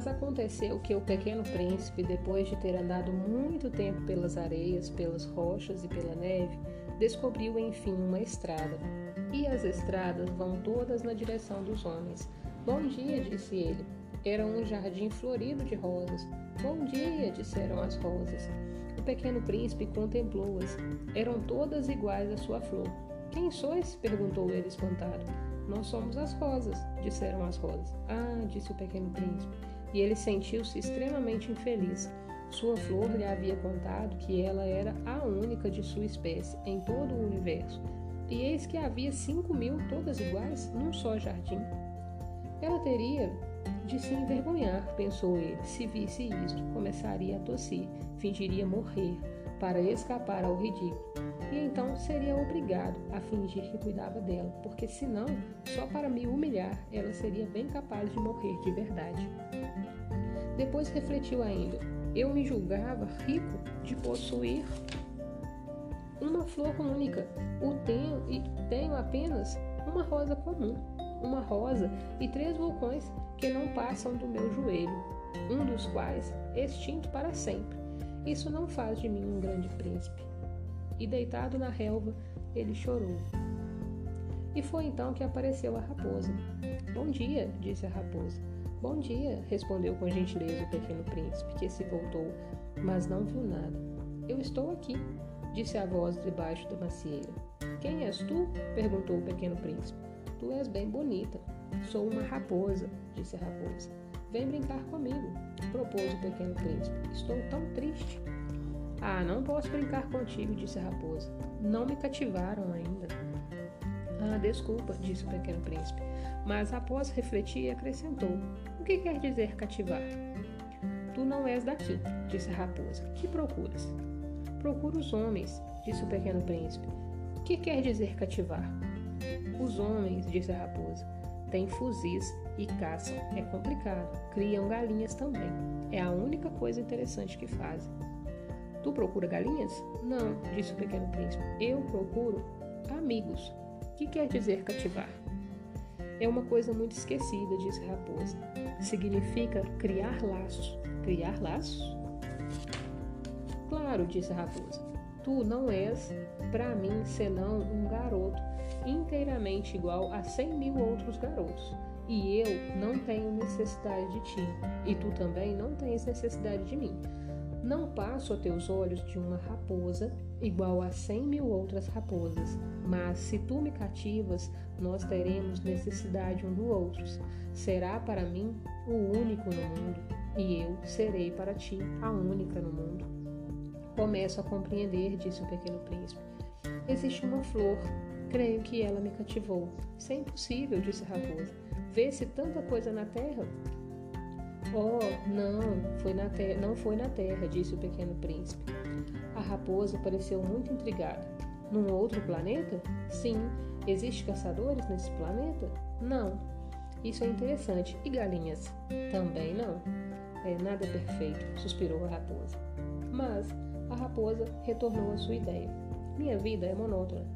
Mas aconteceu que o pequeno príncipe, depois de ter andado muito tempo pelas areias, pelas rochas e pela neve, descobriu enfim uma estrada. E as estradas vão todas na direção dos homens. Bom dia, disse ele. Era um jardim florido de rosas. Bom dia, disseram as rosas. O pequeno príncipe contemplou-as. Eram todas iguais à sua flor. Quem sois? perguntou ele espantado. Nós somos as rosas, disseram as rosas. Ah, disse o pequeno príncipe. E ele sentiu-se extremamente infeliz. Sua flor lhe havia contado que ela era a única de sua espécie em todo o universo. E eis que havia cinco mil todas iguais num só jardim. Ela teria de se envergonhar, pensou ele. Se visse isto, começaria a tossir, fingiria morrer para escapar ao ridículo. E então seria obrigado a fingir que cuidava dela, porque senão, só para me humilhar, ela seria bem capaz de morrer de verdade. Depois refletiu ainda: eu me julgava rico de possuir uma flor única, o tenho e tenho apenas uma rosa comum uma rosa e três vulcões que não passam do meu joelho, um dos quais extinto para sempre. Isso não faz de mim um grande príncipe. E deitado na relva, ele chorou. E foi então que apareceu a raposa. Bom dia, disse a raposa. Bom dia, respondeu com gentileza o pequeno príncipe, que se voltou, mas não viu nada. Eu estou aqui, disse a voz debaixo da macieira. Quem és tu? perguntou o pequeno príncipe. Tu és bem bonita. Sou uma raposa, disse a raposa. Vem brincar comigo, propôs o pequeno príncipe. Estou tão triste. Ah, não posso brincar contigo, disse a raposa. Não me cativaram ainda. Ah, desculpa, disse o pequeno príncipe. Mas após refletir, acrescentou: O que quer dizer cativar? Tu não és daqui, disse a raposa. Que procuras? Procuro os homens, disse o pequeno príncipe. O que quer dizer cativar? Os homens, disse a raposa, têm fuzis e caçam. É complicado. Criam galinhas também. É a única coisa interessante que fazem. Tu procura galinhas? Não, disse o pequeno príncipe. Eu procuro amigos. O que quer dizer cativar? É uma coisa muito esquecida, disse raposa. Significa criar laços. Criar laços? Claro, disse raposa. Tu não és, para mim, senão um garoto inteiramente igual a cem mil outros garotos. E eu não tenho necessidade de ti, e tu também não tens necessidade de mim. Não passo a teus olhos de uma raposa igual a cem mil outras raposas, mas se tu me cativas, nós teremos necessidade um do outro. Será para mim o único no mundo, e eu serei para ti a única no mundo. Começo a compreender, disse o pequeno príncipe. Existe uma flor Creio que ela me cativou. Isso é impossível, disse a raposa. Vê-se tanta coisa na terra? Oh, não, foi na não foi na terra, disse o pequeno príncipe. A raposa pareceu muito intrigada. Num outro planeta? Sim. Existem caçadores nesse planeta? Não. Isso é interessante. E galinhas? Também não. É nada perfeito, suspirou a raposa. Mas a raposa retornou à sua ideia. Minha vida é monótona.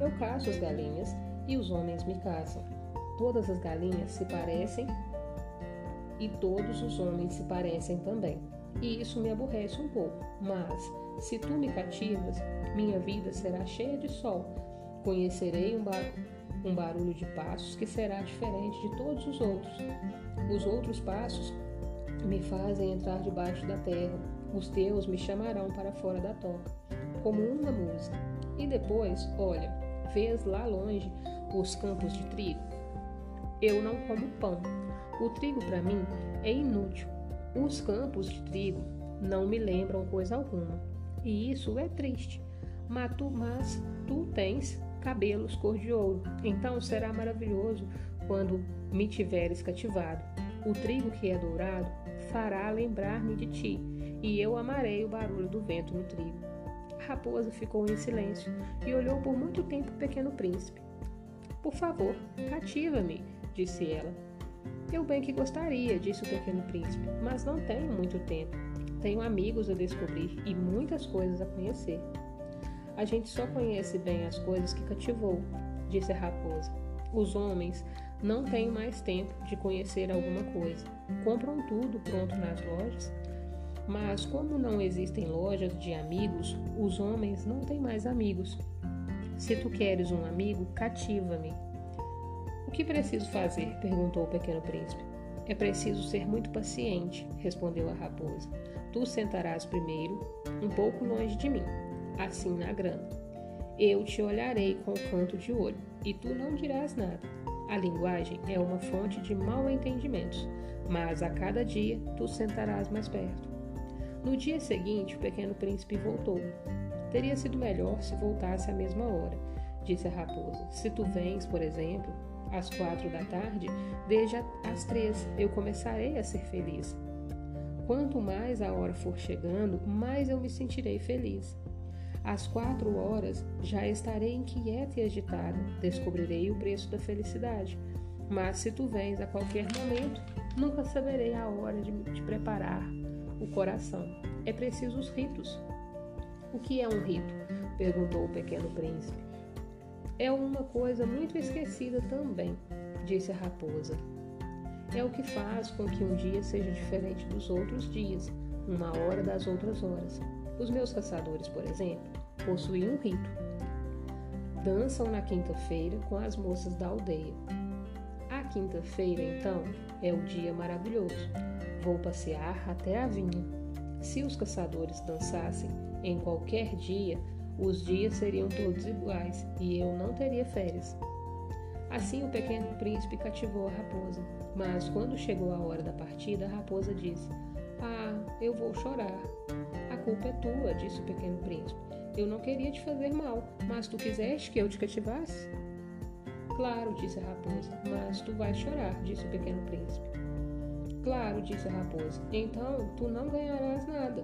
Eu caço as galinhas e os homens me caçam. Todas as galinhas se parecem e todos os homens se parecem também. E isso me aborrece um pouco, mas se tu me cativas, minha vida será cheia de sol. Conhecerei um, bar um barulho de passos que será diferente de todos os outros. Os outros passos me fazem entrar debaixo da terra. Os teus me chamarão para fora da toca, como uma música. E depois, olha, vês lá longe os campos de trigo? Eu não como pão. O trigo para mim é inútil. Os campos de trigo não me lembram coisa alguma. E isso é triste. Mas tu, mas tu tens cabelos cor de ouro. Então será maravilhoso quando me tiveres cativado. O trigo que é dourado fará lembrar-me de ti, e eu amarei o barulho do vento no trigo raposa ficou em silêncio e olhou por muito tempo o pequeno príncipe. Por favor, cativa-me, disse ela. Eu bem que gostaria, disse o pequeno príncipe, mas não tenho muito tempo. Tenho amigos a descobrir e muitas coisas a conhecer. A gente só conhece bem as coisas que cativou, disse a raposa. Os homens não têm mais tempo de conhecer alguma coisa. Compram tudo pronto nas lojas. Mas, como não existem lojas de amigos, os homens não têm mais amigos. Se tu queres um amigo, cativa-me. O que preciso fazer? perguntou o pequeno príncipe. É preciso ser muito paciente, respondeu a raposa. Tu sentarás primeiro, um pouco longe de mim, assim na grama. Eu te olharei com o canto de olho, e tu não dirás nada. A linguagem é uma fonte de mal entendimentos, mas a cada dia tu sentarás mais perto. No dia seguinte, o pequeno príncipe voltou. Teria sido melhor se voltasse à mesma hora, disse a raposa. Se tu vens, por exemplo, às quatro da tarde, desde às três eu começarei a ser feliz. Quanto mais a hora for chegando, mais eu me sentirei feliz. Às quatro horas já estarei inquieta e agitada, descobrirei o preço da felicidade. Mas se tu vens a qualquer momento, nunca saberei a hora de, de preparar o coração. É preciso os ritos. O que é um rito? perguntou o pequeno príncipe. É uma coisa muito esquecida também, disse a raposa. É o que faz com que um dia seja diferente dos outros dias, uma hora das outras horas. Os meus caçadores, por exemplo, possuem um rito. Dançam na quinta-feira com as moças da aldeia. A quinta-feira, então, é o dia maravilhoso. Vou passear até a vinha. Se os caçadores dançassem em qualquer dia, os dias seriam todos iguais e eu não teria férias. Assim o pequeno príncipe cativou a raposa, mas quando chegou a hora da partida, a raposa disse: Ah, eu vou chorar culpa é tua, disse o pequeno príncipe. Eu não queria te fazer mal, mas tu quiseste que eu te cativasse? Claro, disse a raposa, mas tu vais chorar, disse o pequeno príncipe. Claro, disse a raposa, então tu não ganharás nada.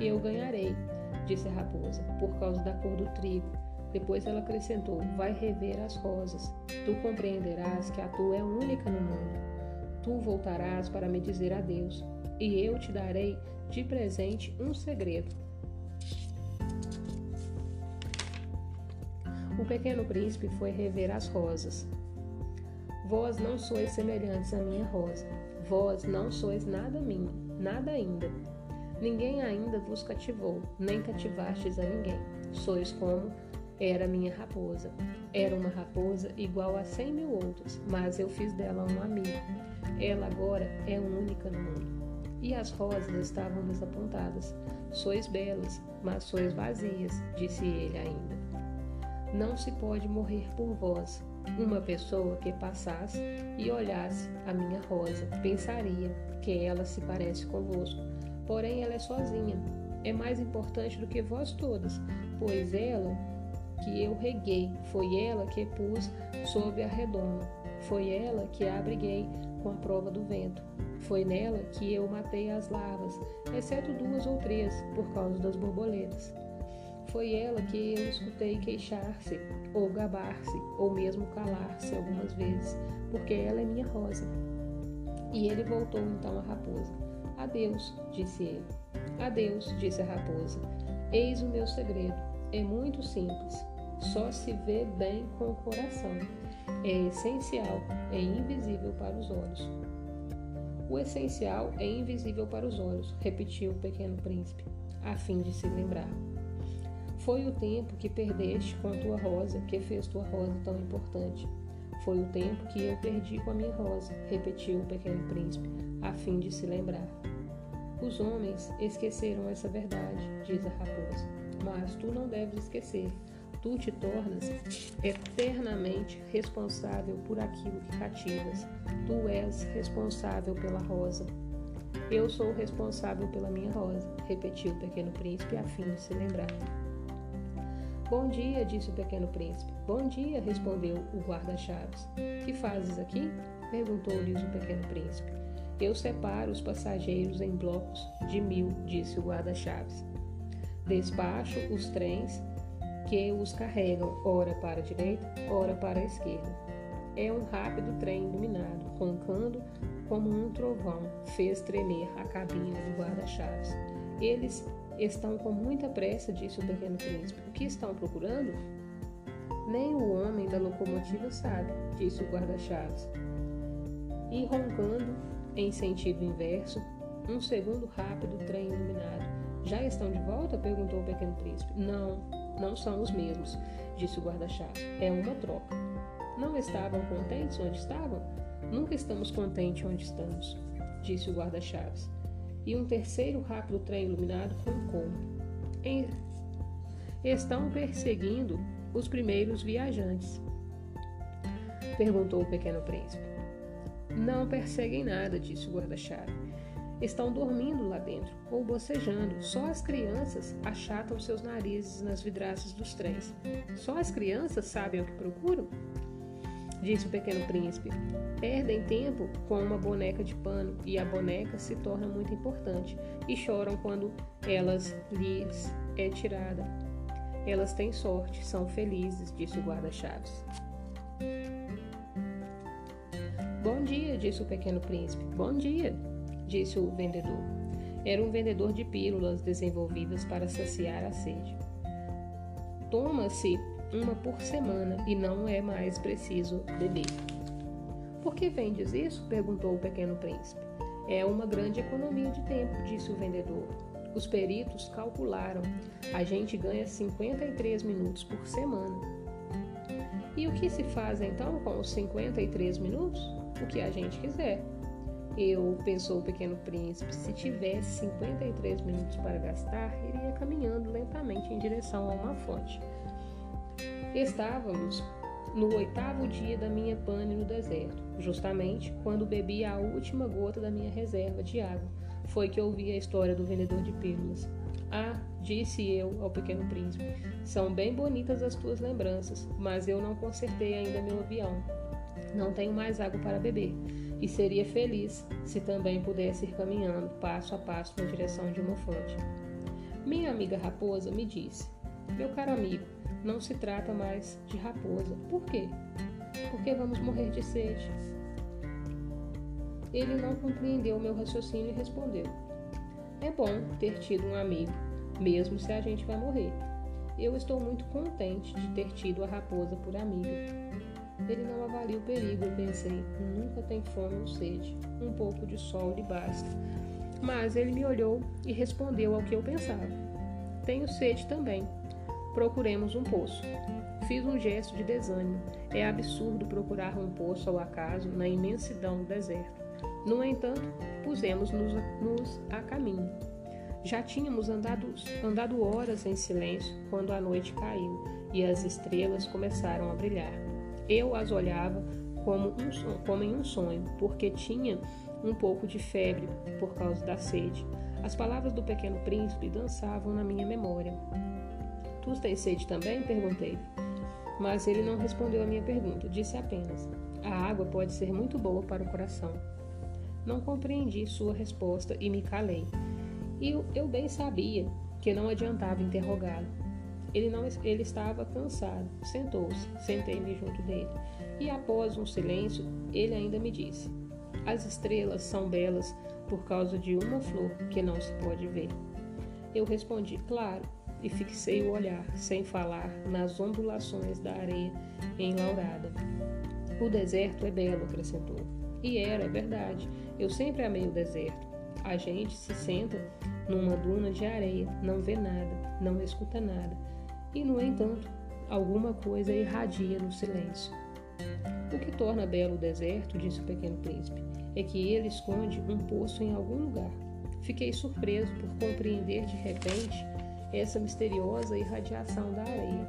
Eu ganharei, disse a raposa, por causa da cor do trigo. Depois ela acrescentou: Vai rever as rosas. Tu compreenderás que a tua é única no mundo. Tu voltarás para me dizer adeus, e eu te darei de presente um segredo. O pequeno príncipe foi rever as rosas. Vós não sois semelhantes à minha rosa. Vós não sois nada minha, nada ainda. Ninguém ainda vos cativou, nem cativastes a ninguém. Sois como era minha raposa. Era uma raposa igual a cem mil outras, mas eu fiz dela um amigo. Ela agora é única no mundo e as rosas estavam desapontadas. Sois belas, mas sois vazias, disse ele ainda. Não se pode morrer por vós. Uma pessoa que passasse e olhasse a minha rosa pensaria que ela se parece convosco, porém ela é sozinha. É mais importante do que vós todas, pois ela que eu reguei, foi ela que pus sob a redoma, foi ela que abriguei com a prova do vento. Foi nela que eu matei as larvas, exceto duas ou três, por causa das borboletas. Foi ela que eu escutei queixar-se, ou gabar-se, ou mesmo calar-se algumas vezes, porque ela é minha rosa. E ele voltou então à raposa. Adeus, disse ele. Adeus, disse a raposa. Eis o meu segredo. É muito simples. Só se vê bem com o coração. É essencial, é invisível para os olhos. O essencial é invisível para os olhos, repetiu o pequeno príncipe, a fim de se lembrar. Foi o tempo que perdeste com a tua rosa que fez tua rosa tão importante. Foi o tempo que eu perdi com a minha rosa, repetiu o pequeno príncipe, a fim de se lembrar. Os homens esqueceram essa verdade, diz a raposa, mas tu não deves esquecer tu te tornas eternamente responsável por aquilo que cativas. Tu és responsável pela rosa. Eu sou responsável pela minha rosa, repetiu o pequeno príncipe a fim de se lembrar. Bom dia, disse o pequeno príncipe. Bom dia, respondeu o guarda-chaves. Que fazes aqui? perguntou-lhes o pequeno príncipe. Eu separo os passageiros em blocos de mil, disse o guarda-chaves. Despacho os trens que os carregam ora para a direita, ora para a esquerda. É um rápido trem iluminado, roncando como um trovão, fez tremer a cabine do guarda-chaves. Eles estão com muita pressa, disse o pequeno príncipe. O que estão procurando? Nem o homem da locomotiva sabe, disse o guarda-chaves. E roncando em sentido inverso, um segundo rápido trem iluminado. Já estão de volta? perguntou o pequeno príncipe. Não, não são os mesmos, disse o guarda-chaves. É uma troca. Não estavam contentes onde estavam? Nunca estamos contentes onde estamos, disse o guarda-chaves. E um terceiro rápido trem iluminado roncou. Estão perseguindo os primeiros viajantes? Perguntou o pequeno príncipe. Não perseguem nada, disse o guarda-chave. Estão dormindo lá dentro, ou bocejando. Só as crianças achatam seus narizes nas vidraças dos trens. Só as crianças sabem o que procuram? Disse o pequeno príncipe. Perdem tempo com uma boneca de pano e a boneca se torna muito importante e choram quando elas lhes é tirada. Elas têm sorte, são felizes, disse o guarda-chaves. Bom dia, disse o pequeno príncipe. Bom dia, disse o vendedor. Era um vendedor de pílulas desenvolvidas para saciar a sede. Toma-se uma por semana e não é mais preciso beber. Por que vendes isso? perguntou o pequeno príncipe. É uma grande economia de tempo, disse o vendedor. Os peritos calcularam. A gente ganha 53 minutos por semana. E o que se faz então com os 53 minutos? O que a gente quiser. Eu, pensou o pequeno príncipe, se tivesse 53 minutos para gastar, iria caminhando lentamente em direção a uma fonte. Estávamos no oitavo dia da minha pane no deserto, justamente quando bebi a última gota da minha reserva de água foi que ouvi a história do vendedor de pílulas. Ah, disse eu ao pequeno príncipe, são bem bonitas as tuas lembranças, mas eu não consertei ainda meu avião. Não tenho mais água para beber e seria feliz se também pudesse ir caminhando passo a passo na direção de uma fonte. Minha amiga raposa me disse: Meu caro amigo, não se trata mais de raposa. Por quê? Porque vamos morrer de sede. Ele não compreendeu meu raciocínio e respondeu: É bom ter tido um amigo, mesmo se a gente vai morrer. Eu estou muito contente de ter tido a raposa por amiga. Ele não avalia o perigo, eu pensei. Nunca tem fome ou sede. Um pouco de sol lhe basta. Mas ele me olhou e respondeu ao que eu pensava. Tenho sede também. Procuremos um poço. Fiz um gesto de desânimo. É absurdo procurar um poço ao acaso na imensidão do deserto. No entanto, pusemos-nos nos a caminho. Já tínhamos andado, andado horas em silêncio quando a noite caiu e as estrelas começaram a brilhar. Eu as olhava como, um, como em um sonho, porque tinha um pouco de febre por causa da sede. As palavras do pequeno príncipe dançavam na minha memória. Tu tens sede também? perguntei. Mas ele não respondeu à minha pergunta, disse apenas: A água pode ser muito boa para o coração. Não compreendi sua resposta e me calei. E eu, eu bem sabia que não adiantava interrogá-lo. Ele, não, ele estava cansado. Sentou-se, sentei-me junto dele. E após um silêncio, ele ainda me disse: As estrelas são belas por causa de uma flor que não se pode ver. Eu respondi: Claro, e fixei o olhar, sem falar, nas ondulações da areia enlaurada. O deserto é belo, acrescentou. E era, é verdade. Eu sempre amei o deserto. A gente se senta numa duna de areia, não vê nada, não escuta nada. E, no entanto, alguma coisa irradia no silêncio. O que torna belo o deserto, disse o pequeno príncipe, é que ele esconde um poço em algum lugar. Fiquei surpreso por compreender de repente essa misteriosa irradiação da areia.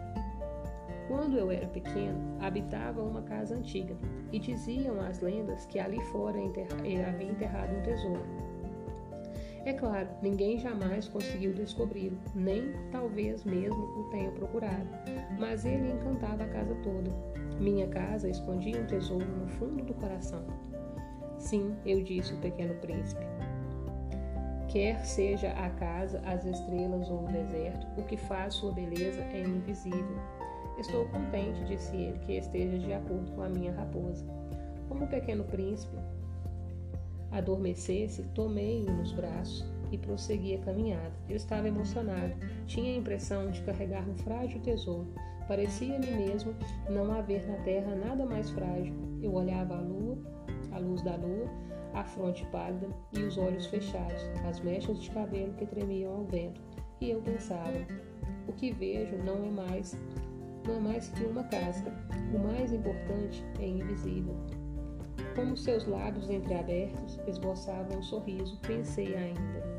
Quando eu era pequeno, habitava uma casa antiga e diziam as lendas que ali fora havia enterrado um tesouro. É claro, ninguém jamais conseguiu descobri-lo, nem talvez mesmo o tenha procurado, mas ele encantava a casa toda. Minha casa escondia um tesouro no fundo do coração. Sim, eu disse o pequeno príncipe. Quer seja a casa, as estrelas ou o deserto, o que faz sua beleza é invisível. Estou contente, disse ele, que esteja de acordo com a minha raposa. Como o pequeno príncipe adormecesse, tomei-o nos braços e prossegui a caminhada. Eu estava emocionado. Tinha a impressão de carregar um frágil tesouro. Parecia-me mesmo não haver na terra nada mais frágil. Eu olhava a lua, a luz da lua, a fronte pálida e os olhos fechados, as mechas de cabelo que tremiam ao vento, e eu pensava: o que vejo não é mais não é mais que uma casca. O mais importante é invisível. Como seus lábios entreabertos esboçavam um sorriso, pensei ainda.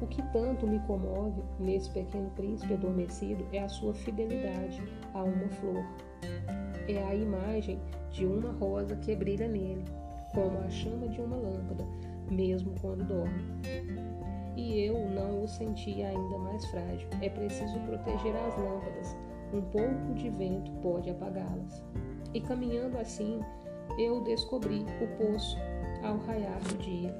O que tanto me comove nesse pequeno príncipe adormecido é a sua fidelidade a uma flor. É a imagem de uma rosa que brilha nele, como a chama de uma lâmpada, mesmo quando dorme. E eu não o senti ainda mais frágil. É preciso proteger as lâmpadas. Um pouco de vento pode apagá-las. E caminhando assim, eu descobri o poço ao raiar do dia.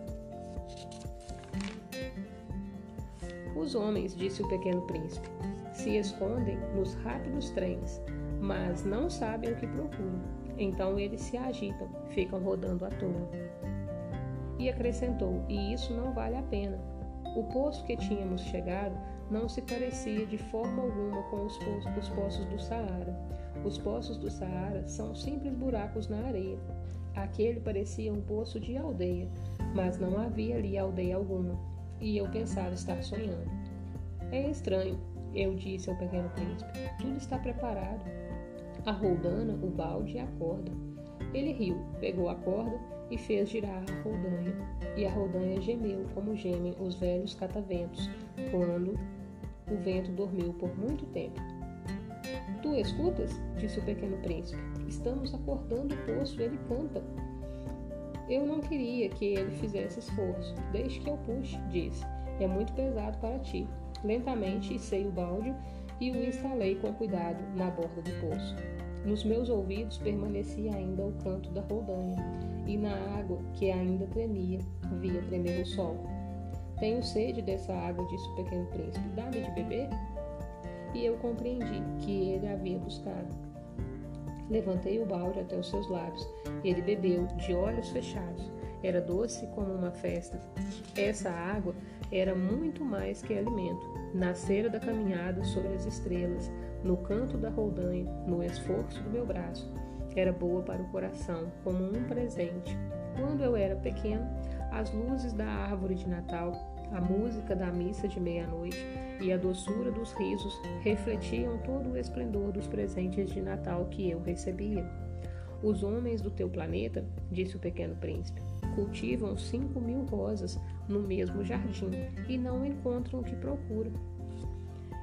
Os homens, disse o pequeno príncipe, se escondem nos rápidos trens, mas não sabem o que procuram. Então eles se agitam, ficam rodando à toa. E acrescentou: E isso não vale a pena. O poço que tínhamos chegado não se parecia de forma alguma com os, os poços do Saara. Os poços do Saara são simples buracos na areia. Aquele parecia um poço de aldeia, mas não havia ali aldeia alguma, e eu pensava estar sonhando. É estranho, eu disse ao pequeno príncipe. Tudo está preparado. A roldana, o balde e a corda. Ele riu, pegou a corda e fez girar a roldanha. E a roldanha gemeu como gemem os velhos cataventos quando o vento dormiu por muito tempo. Tu escutas? disse o pequeno príncipe. Estamos acordando o poço, ele canta. Eu não queria que ele fizesse esforço. Deixe que eu puxe, disse. É muito pesado para ti. Lentamente içei o balde e o instalei com cuidado na borda do poço. Nos meus ouvidos permanecia ainda o canto da roldanha, e na água, que ainda tremia, via tremer o sol. Tenho sede dessa água, disse o pequeno príncipe. Dá-me de beber? E eu compreendi que ele havia buscado. Levantei o balde até os seus lábios. Ele bebeu, de olhos fechados. Era doce como uma festa. Essa água era muito mais que alimento. Nascera da caminhada sobre as estrelas, no canto da roldanha, no esforço do meu braço. Era boa para o coração, como um presente. Quando eu era pequeno, as luzes da árvore de Natal, a música da missa de meia-noite e a doçura dos risos refletiam todo o esplendor dos presentes de Natal que eu recebia. Os homens do teu planeta, disse o pequeno príncipe, cultivam cinco mil rosas no mesmo jardim e não encontram o que procuram.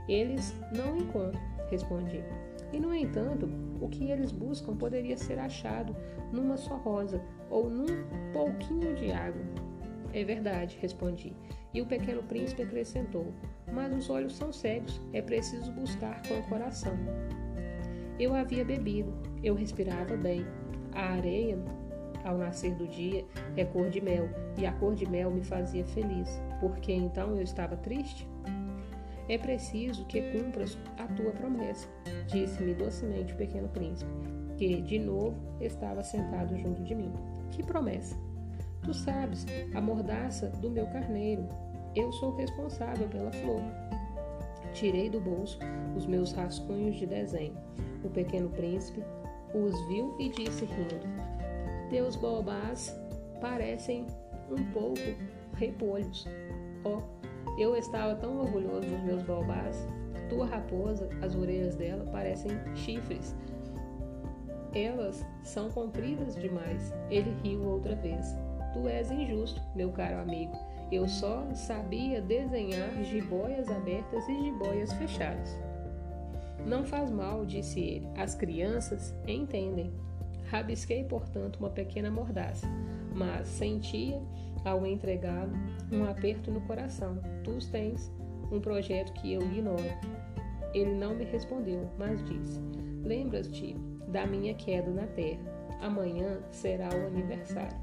Eles não encontram, respondi. E, no entanto, o que eles buscam poderia ser achado numa só rosa ou num pouquinho de água. É verdade, respondi. E o pequeno príncipe acrescentou: Mas os olhos são cegos, é preciso buscar com o coração. Eu havia bebido, eu respirava bem. A areia, ao nascer do dia, é cor de mel, e a cor de mel me fazia feliz, porque então eu estava triste? É preciso que cumpras a tua promessa, disse-me docemente o pequeno príncipe, que de novo estava sentado junto de mim. Que promessa? Tu sabes, a mordaça do meu carneiro. Eu sou responsável pela flor. Tirei do bolso os meus rascunhos de desenho. O pequeno príncipe os viu e disse rindo: Teus bobás parecem um pouco repolhos. Oh, eu estava tão orgulhoso dos meus baobás. Tua raposa, as orelhas dela parecem chifres. Elas são compridas demais. Ele riu outra vez. Tu és injusto, meu caro amigo. Eu só sabia desenhar jiboias abertas e jiboias fechadas. Não faz mal, disse ele. As crianças entendem. Rabisquei, portanto, uma pequena mordaça, mas sentia ao entregá-lo, um aperto no coração. Tu tens um projeto que eu ignoro. Ele não me respondeu, mas disse: Lembras-te da minha queda na terra. Amanhã será o aniversário.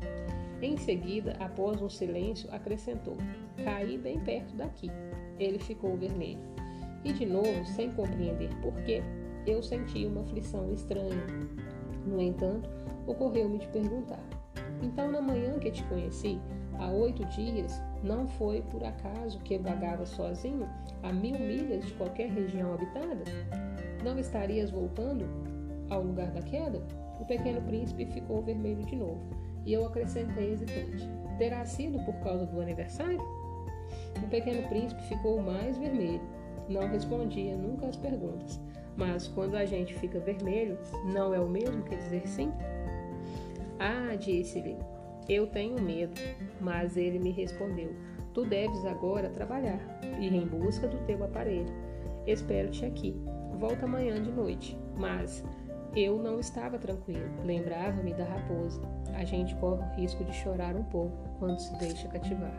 Em seguida, após um silêncio, acrescentou: Caí bem perto daqui. Ele ficou vermelho. E de novo, sem compreender por quê, eu senti uma aflição estranha. No entanto, ocorreu-me de perguntar: Então, na manhã que te conheci, há oito dias, não foi por acaso que vagava sozinho a mil milhas de qualquer região habitada? Não estarias voltando ao lugar da queda? O pequeno príncipe ficou vermelho de novo, e eu acrescentei hesitante: Terá sido por causa do aniversário? O pequeno príncipe ficou mais vermelho. Não respondia nunca às perguntas. Mas quando a gente fica vermelho, não é o mesmo que dizer sim? Ah, disse-lhe, eu tenho medo. Mas ele me respondeu: Tu deves agora trabalhar, ir em busca do teu aparelho. Espero-te aqui. Volta amanhã de noite. Mas eu não estava tranquilo. Lembrava-me da raposa. A gente corre o risco de chorar um pouco quando se deixa cativar.